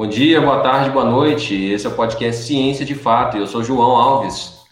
Bom dia, boa tarde, boa noite. Esse é o podcast Ciência de Fato e eu sou João Alves.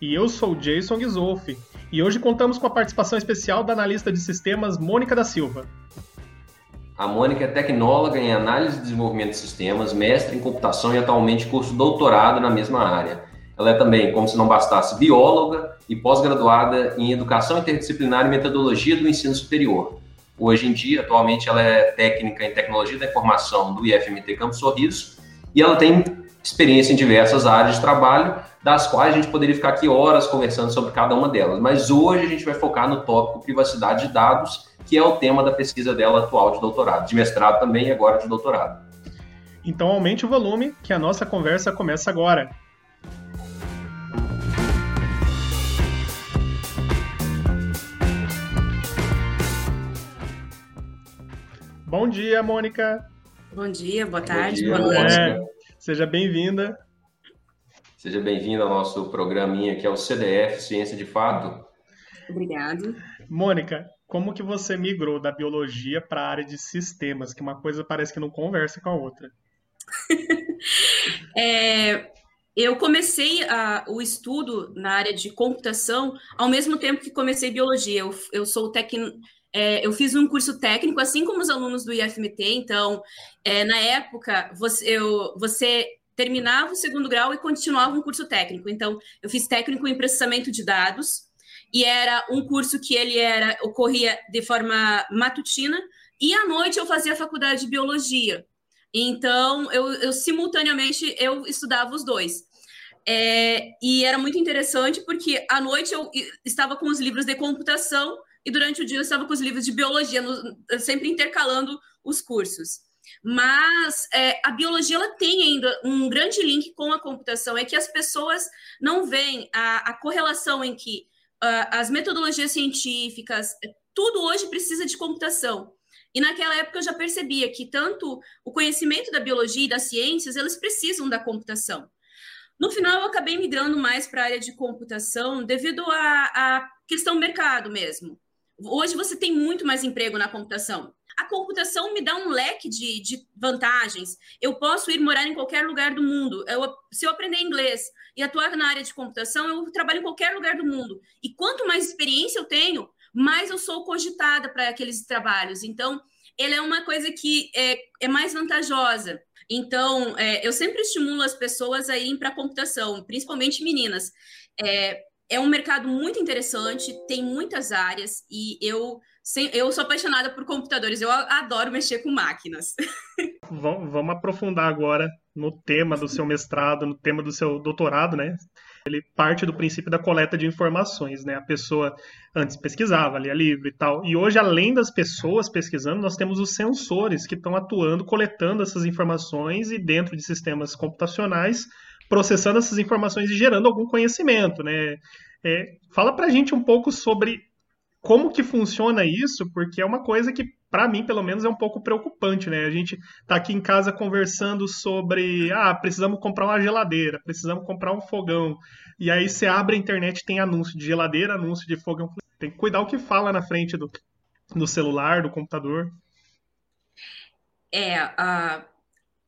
E eu sou Jason Ghisolfi. E hoje contamos com a participação especial da analista de sistemas Mônica da Silva. A Mônica é tecnóloga em análise e desenvolvimento de sistemas, mestre em computação e atualmente curso doutorado na mesma área. Ela é também, como se não bastasse, bióloga e pós-graduada em educação interdisciplinar e metodologia do ensino superior. Hoje em dia, atualmente, ela é técnica em tecnologia da informação do IFMT Campo Sorriso e ela tem experiência em diversas áreas de trabalho, das quais a gente poderia ficar aqui horas conversando sobre cada uma delas. Mas hoje a gente vai focar no tópico privacidade de dados, que é o tema da pesquisa dela atual de doutorado, de mestrado também e agora de doutorado. Então aumente o volume, que a nossa conversa começa agora. Bom dia, Mônica. Bom dia, boa tarde, Bom dia, boa noite. É, seja bem-vinda. Seja bem-vinda ao nosso programinha que é o CDF Ciência de Fato. Obrigado. Mônica, como que você migrou da biologia para a área de sistemas, que uma coisa parece que não conversa com a outra? é, eu comecei a, o estudo na área de computação ao mesmo tempo que comecei biologia. Eu, eu sou técnico é, eu fiz um curso técnico, assim como os alunos do IFMT, então, é, na época, você, eu, você terminava o segundo grau e continuava um curso técnico. Então, eu fiz técnico em processamento de dados, e era um curso que ele era ocorria de forma matutina, e à noite eu fazia a faculdade de biologia. Então, eu, eu simultaneamente eu estudava os dois. É, e era muito interessante porque à noite eu estava com os livros de computação e durante o dia eu estava com os livros de biologia, no, sempre intercalando os cursos. Mas é, a biologia ela tem ainda um grande link com a computação, é que as pessoas não veem a, a correlação em que uh, as metodologias científicas, tudo hoje precisa de computação. E naquela época eu já percebia que tanto o conhecimento da biologia e das ciências, eles precisam da computação. No final, eu acabei migrando mais para a área de computação devido à questão mercado mesmo. Hoje você tem muito mais emprego na computação. A computação me dá um leque de, de vantagens. Eu posso ir morar em qualquer lugar do mundo. Eu, se eu aprender inglês e atuar na área de computação, eu trabalho em qualquer lugar do mundo. E quanto mais experiência eu tenho, mais eu sou cogitada para aqueles trabalhos. Então, ele é uma coisa que é, é mais vantajosa. Então, é, eu sempre estimulo as pessoas a irem para a computação, principalmente meninas. É, é um mercado muito interessante, tem muitas áreas e eu, eu sou apaixonada por computadores, eu adoro mexer com máquinas. Vamos aprofundar agora no tema do seu mestrado, no tema do seu doutorado, né? Ele parte do princípio da coleta de informações, né? A pessoa antes pesquisava, lia livro e tal. E hoje, além das pessoas pesquisando, nós temos os sensores que estão atuando, coletando essas informações e dentro de sistemas computacionais processando essas informações e gerando algum conhecimento, né? É, fala para a gente um pouco sobre como que funciona isso, porque é uma coisa que para mim, pelo menos, é um pouco preocupante, né? A gente tá aqui em casa conversando sobre, ah, precisamos comprar uma geladeira, precisamos comprar um fogão. E aí você abre a internet, tem anúncio de geladeira, anúncio de fogão. Tem que cuidar o que fala na frente do, do celular, do computador. É, uh,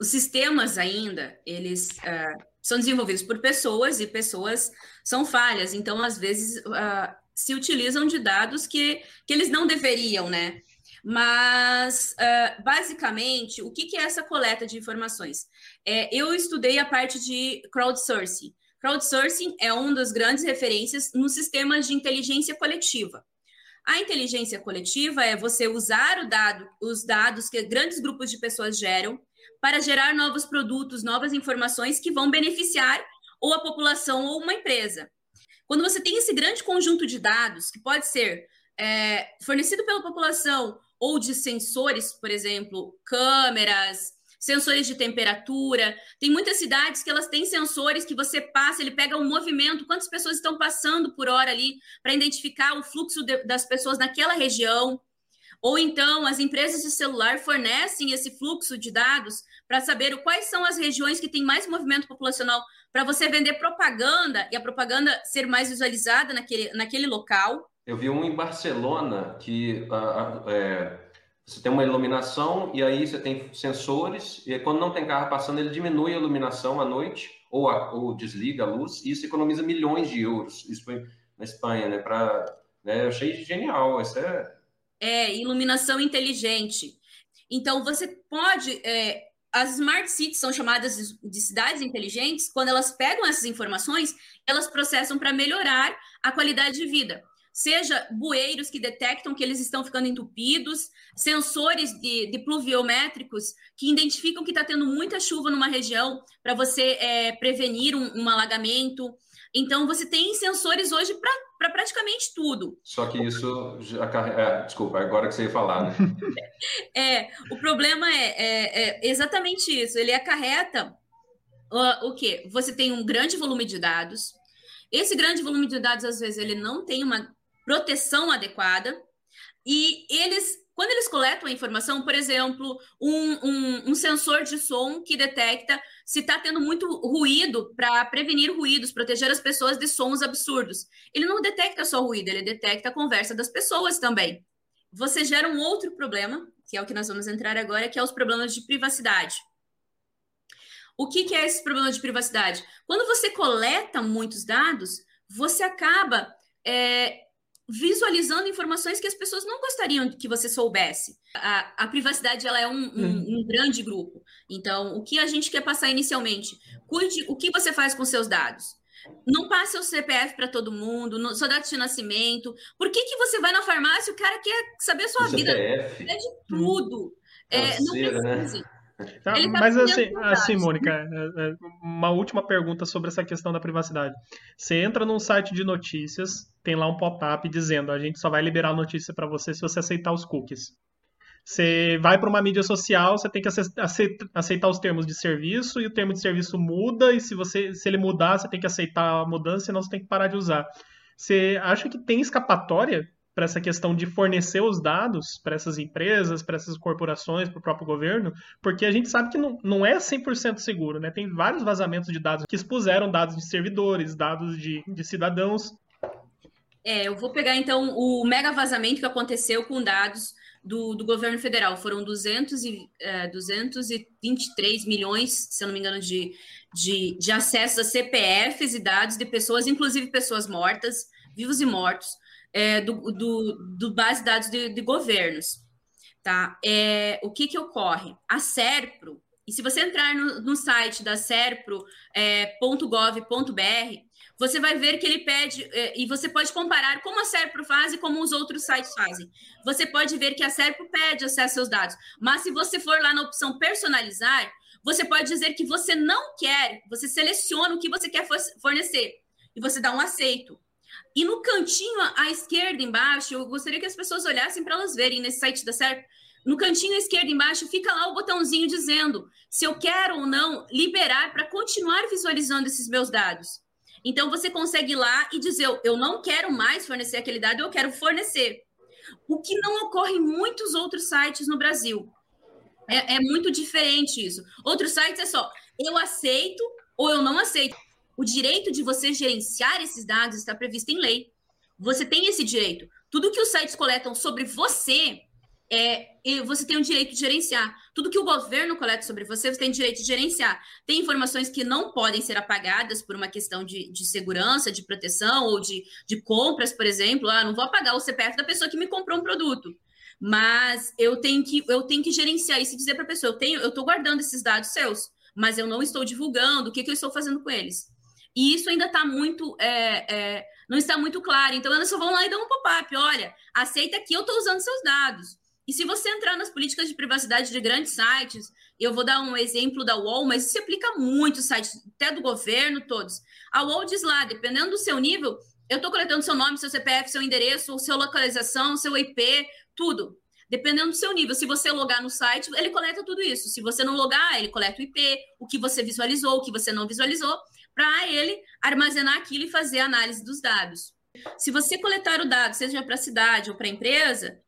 os sistemas ainda, eles uh, são desenvolvidos por pessoas e pessoas são falhas, então às vezes uh, se utilizam de dados que, que eles não deveriam, né? Mas, uh, basicamente, o que, que, é essa coleta de informações? É, eu estudei a parte de crowdsourcing. Crowdsourcing é uma das grandes referências nos sistemas de inteligência coletiva. A inteligência coletiva é você usar dado, os dados que grandes grupos de pessoas geram para gerar novos produtos, novas informações que vão beneficiar ou a população ou uma empresa. Quando você tem esse grande conjunto de dados, que pode ser é, fornecido pela população ou de sensores, por exemplo, câmeras, sensores de temperatura. Tem muitas cidades que elas têm sensores que você passa, ele pega o um movimento, quantas pessoas estão passando por hora ali, para identificar o fluxo de, das pessoas naquela região. Ou então, as empresas de celular fornecem esse fluxo de dados para saber quais são as regiões que têm mais movimento populacional, para você vender propaganda e a propaganda ser mais visualizada naquele, naquele local. Eu vi um em Barcelona que uh, é, Você tem uma iluminação e aí você tem sensores, e quando não tem carro passando, ele diminui a iluminação à noite ou, a, ou desliga a luz, e isso economiza milhões de euros. Isso foi na Espanha, né? Pra, né eu achei genial. Isso é... é, iluminação inteligente. Então, você pode. É, as smart cities são chamadas de cidades inteligentes quando elas pegam essas informações, elas processam para melhorar a qualidade de vida seja bueiros que detectam que eles estão ficando entupidos, sensores de, de pluviométricos que identificam que está tendo muita chuva numa região para você é, prevenir um, um, alagamento. Então, você tem sensores hoje para pra praticamente tudo. Só que isso. É, desculpa, agora que você ia falar, né? é, o problema é, é, é exatamente isso. Ele acarreta uh, o quê? Você tem um grande volume de dados. Esse grande volume de dados, às vezes, ele não tem uma proteção adequada. E eles, quando eles coletam a informação, por exemplo, um, um, um sensor de som que detecta se está tendo muito ruído para prevenir ruídos, proteger as pessoas de sons absurdos. Ele não detecta só ruído, ele detecta a conversa das pessoas também. Você gera um outro problema, que é o que nós vamos entrar agora, que é os problemas de privacidade. O que, que é esse problema de privacidade? Quando você coleta muitos dados, você acaba é, visualizando informações que as pessoas não gostariam que você soubesse. A, a privacidade ela é um, um, um, grande grupo. Então, o que a gente quer passar inicialmente? Cuide o que você faz com seus dados. Não passe o CPF para todo mundo, no, sua data de nascimento. Por que, que você vai na farmácia e o cara quer saber a sua o vida? CPF. É de tudo. É, não precisa. Né? Tá, tá mas assim, assim, Mônica, é, é, uma última pergunta sobre essa questão da privacidade. Você entra num site de notícias, tem lá um pop-up dizendo a gente só vai liberar a notícia para você se você aceitar os cookies. Você vai para uma mídia social, você tem que aceitar os termos de serviço e o termo de serviço muda e se você se ele mudar, você tem que aceitar a mudança, senão você tem que parar de usar. Você acha que tem escapatória para essa questão de fornecer os dados para essas empresas, para essas corporações, para o próprio governo, porque a gente sabe que não, não é 100% seguro, né? Tem vários vazamentos de dados que expuseram dados de servidores, dados de, de cidadãos. É, eu vou pegar então o mega vazamento que aconteceu com dados do, do governo federal. Foram 200 e, é, 223 milhões, se eu não me engano, de, de, de acessos a CPFs e dados de pessoas, inclusive pessoas mortas, vivos e mortos é, do, do, do, base de dados de, de governos. Tá? É, o que, que ocorre? A SERPRO, e se você entrar no, no site da serpro.gov.br, é, você vai ver que ele pede, é, e você pode comparar como a SERPRO faz e como os outros sites fazem. Você pode ver que a SERPRO pede acesso aos dados, mas se você for lá na opção personalizar, você pode dizer que você não quer, você seleciona o que você quer fornecer e você dá um aceito. E no cantinho à esquerda embaixo, eu gostaria que as pessoas olhassem para elas verem nesse site da SERP. No cantinho à esquerda embaixo fica lá o botãozinho dizendo se eu quero ou não liberar para continuar visualizando esses meus dados. Então você consegue ir lá e dizer eu não quero mais fornecer aquele dado, eu quero fornecer. O que não ocorre em muitos outros sites no Brasil. É, é muito diferente isso. Outros sites é só eu aceito ou eu não aceito. O direito de você gerenciar esses dados está previsto em lei. Você tem esse direito. Tudo que os sites coletam sobre você, é, você tem o direito de gerenciar. Tudo que o governo coleta sobre você, você tem direito de gerenciar. Tem informações que não podem ser apagadas por uma questão de, de segurança, de proteção ou de, de compras, por exemplo. Ah, não vou apagar o CPF da pessoa que me comprou um produto. Mas eu tenho que, eu tenho que gerenciar isso e dizer para a pessoa: eu tenho, eu estou guardando esses dados seus, mas eu não estou divulgando o que, que eu estou fazendo com eles. E isso ainda está muito. É, é, não está muito claro. Então, elas só vão lá e dão um pop-up: olha, aceita que eu estou usando seus dados. E se você entrar nas políticas de privacidade de grandes sites, eu vou dar um exemplo da UOL, mas isso se aplica a muitos sites, até do governo, todos. A UOL diz lá, dependendo do seu nível, eu estou coletando seu nome, seu CPF, seu endereço, sua localização, seu IP, tudo. Dependendo do seu nível, se você logar no site, ele coleta tudo isso. Se você não logar, ele coleta o IP, o que você visualizou, o que você não visualizou para ele armazenar aquilo e fazer a análise dos dados. Se você coletar o dado, seja para a cidade ou para a empresa,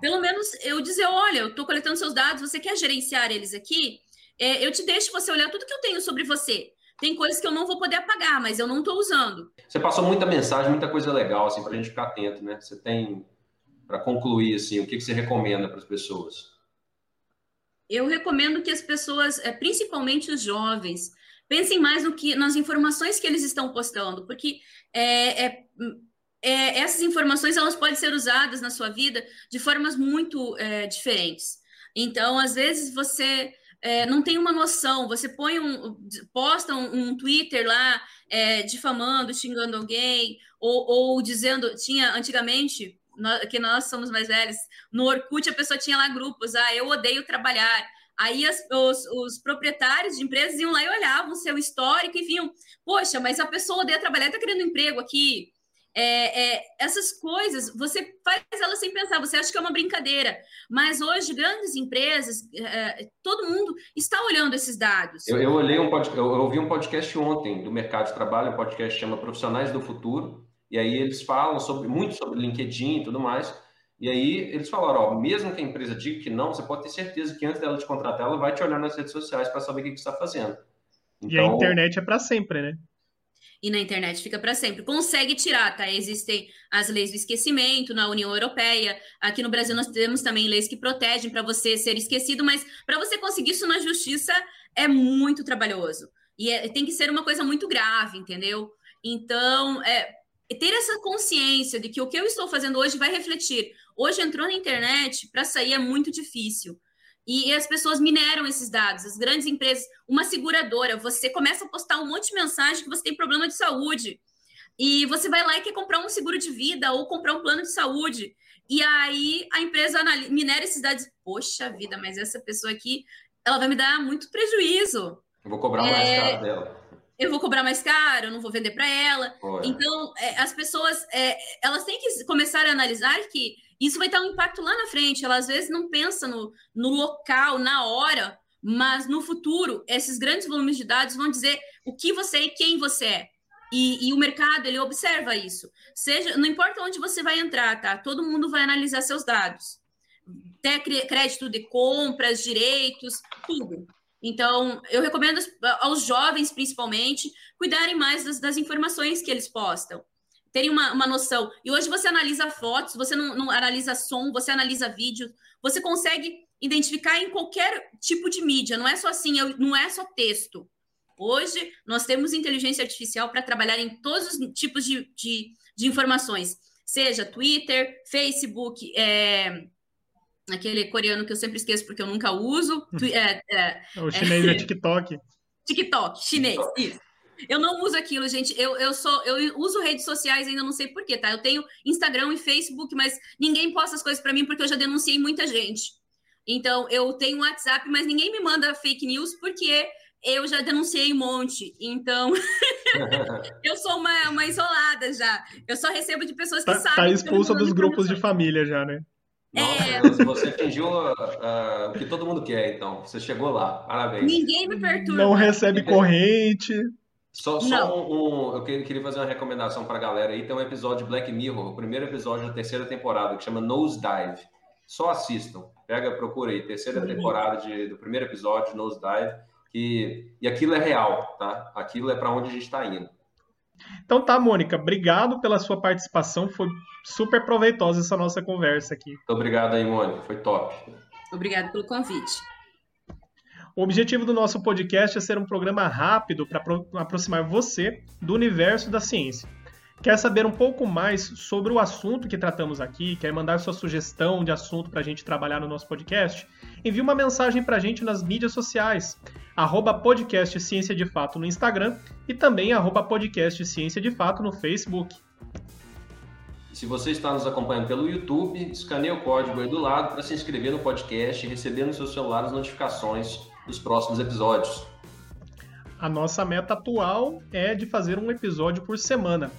pelo menos eu dizer, olha, eu estou coletando seus dados, você quer gerenciar eles aqui? É, eu te deixo você olhar tudo que eu tenho sobre você. Tem coisas que eu não vou poder apagar, mas eu não estou usando. Você passou muita mensagem, muita coisa legal, assim, para a gente ficar atento, né? Você tem, para concluir, assim, o que, que você recomenda para as pessoas? Eu recomendo que as pessoas, é, principalmente os jovens, pensem mais no que nas informações que eles estão postando, porque é, é, é, essas informações elas podem ser usadas na sua vida de formas muito é, diferentes. Então, às vezes você é, não tem uma noção, você põe um, posta um, um Twitter lá é, difamando, xingando alguém, ou, ou dizendo, tinha antigamente que nós somos mais velhos, no Orkut a pessoa tinha lá grupos, ah, eu odeio trabalhar. Aí as, os, os, proprietários de empresas iam lá e olhavam seu histórico e viam, poxa, mas a pessoa odeia trabalhar, está querendo emprego aqui. É, é, essas coisas, você faz elas sem pensar, você acha que é uma brincadeira. Mas hoje, grandes empresas, é, todo mundo está olhando esses dados. Eu, eu olhei um podcast, eu ouvi um podcast ontem do mercado de trabalho, um podcast chama Profissionais do Futuro, e aí eles falam sobre muito sobre LinkedIn e tudo mais. E aí eles falaram, ó, mesmo que a empresa diga que não, você pode ter certeza que antes dela te contratar, ela vai te olhar nas redes sociais para saber o que, que você está fazendo. Então... E a então, internet é para sempre, né? E na internet fica para sempre. Consegue tirar, tá? Existem as leis do esquecimento na União Europeia. Aqui no Brasil nós temos também leis que protegem para você ser esquecido, mas para você conseguir isso na justiça é muito trabalhoso. E é, tem que ser uma coisa muito grave, entendeu? Então, é, ter essa consciência de que o que eu estou fazendo hoje vai refletir. Hoje entrou na internet, para sair é muito difícil. E, e, as pessoas mineram esses dados. As grandes empresas, uma seguradora, você começa a postar um monte de mensagem que você tem problema de saúde. E você vai lá e quer comprar um seguro de vida ou comprar um plano de saúde. E aí a empresa minera esses dados. Poxa vida, mas essa pessoa aqui, ela vai me dar muito prejuízo. Eu vou cobrar mais é... caro dela eu vou cobrar mais caro, eu não vou vender para ela. Então, é, as pessoas, é, elas têm que começar a analisar que isso vai ter um impacto lá na frente. Ela às vezes não pensa no, no local, na hora, mas no futuro, esses grandes volumes de dados vão dizer o que você é e quem você é. E, e, o mercado, ele observa isso. Seja, não importa onde você vai entrar, tá? Todo mundo vai analisar seus dados. Até crédito de compras, direitos, tudo. Então, eu recomendo aos jovens, principalmente, cuidarem mais das, das informações que eles postam. Terem uma, uma, noção. E hoje você analisa fotos, você não, não analisa som, você analisa vídeo, você consegue identificar em qualquer tipo de mídia, não é só assim, não é só texto. Hoje, nós temos inteligência artificial para trabalhar em todos os tipos de, de, de informações, seja Twitter, Facebook, é, aquele coreano que eu sempre esqueço porque eu nunca uso. É, é, o chinês é, é TikTok. TikTok, chinês, isso. Eu não uso aquilo, gente. Eu, eu sou, eu uso redes sociais ainda não sei porquê, tá? Eu tenho Instagram e Facebook, mas ninguém posta as coisas para mim porque eu já denunciei muita gente. Então, eu tenho WhatsApp, mas ninguém me manda fake news porque eu já denunciei um monte. Então, eu sou uma, uma isolada já. Eu só recebo de pessoas que tá, sabem. Tá expulsa dos grupos de família já, né? Nossa, é... você fingiu uh, uh, o que todo mundo quer, então. Você chegou lá. Parabéns. Ninguém me perturba. Não recebe corrente. Só, só um, um, Eu queria fazer uma recomendação para a galera aí. Tem um episódio de Black Mirror, o primeiro episódio da terceira temporada, que chama Nose Dive. Só assistam. Pega, procura aí. Terceira Sim. temporada de, do primeiro episódio, Nose Dive. Que, e aquilo é real, tá? Aquilo é para onde a gente está indo. Então tá, Mônica, obrigado pela sua participação. Foi super proveitosa essa nossa conversa aqui. Muito obrigado aí, Mônica. Foi top. Obrigado pelo convite. O objetivo do nosso podcast é ser um programa rápido para aproximar você do universo da ciência. Quer saber um pouco mais sobre o assunto que tratamos aqui? Quer mandar sua sugestão de assunto para a gente trabalhar no nosso podcast? Envie uma mensagem para a gente nas mídias sociais, arroba podcast Ciência de Fato no Instagram e também arroba podcast Ciência de Fato no Facebook. Se você está nos acompanhando pelo YouTube, escaneie o código aí do lado para se inscrever no podcast e receber no seu celular as notificações dos próximos episódios. A nossa meta atual é de fazer um episódio por semana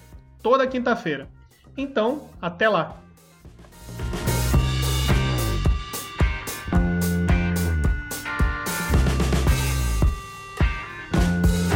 toda quinta-feira. Então, até lá!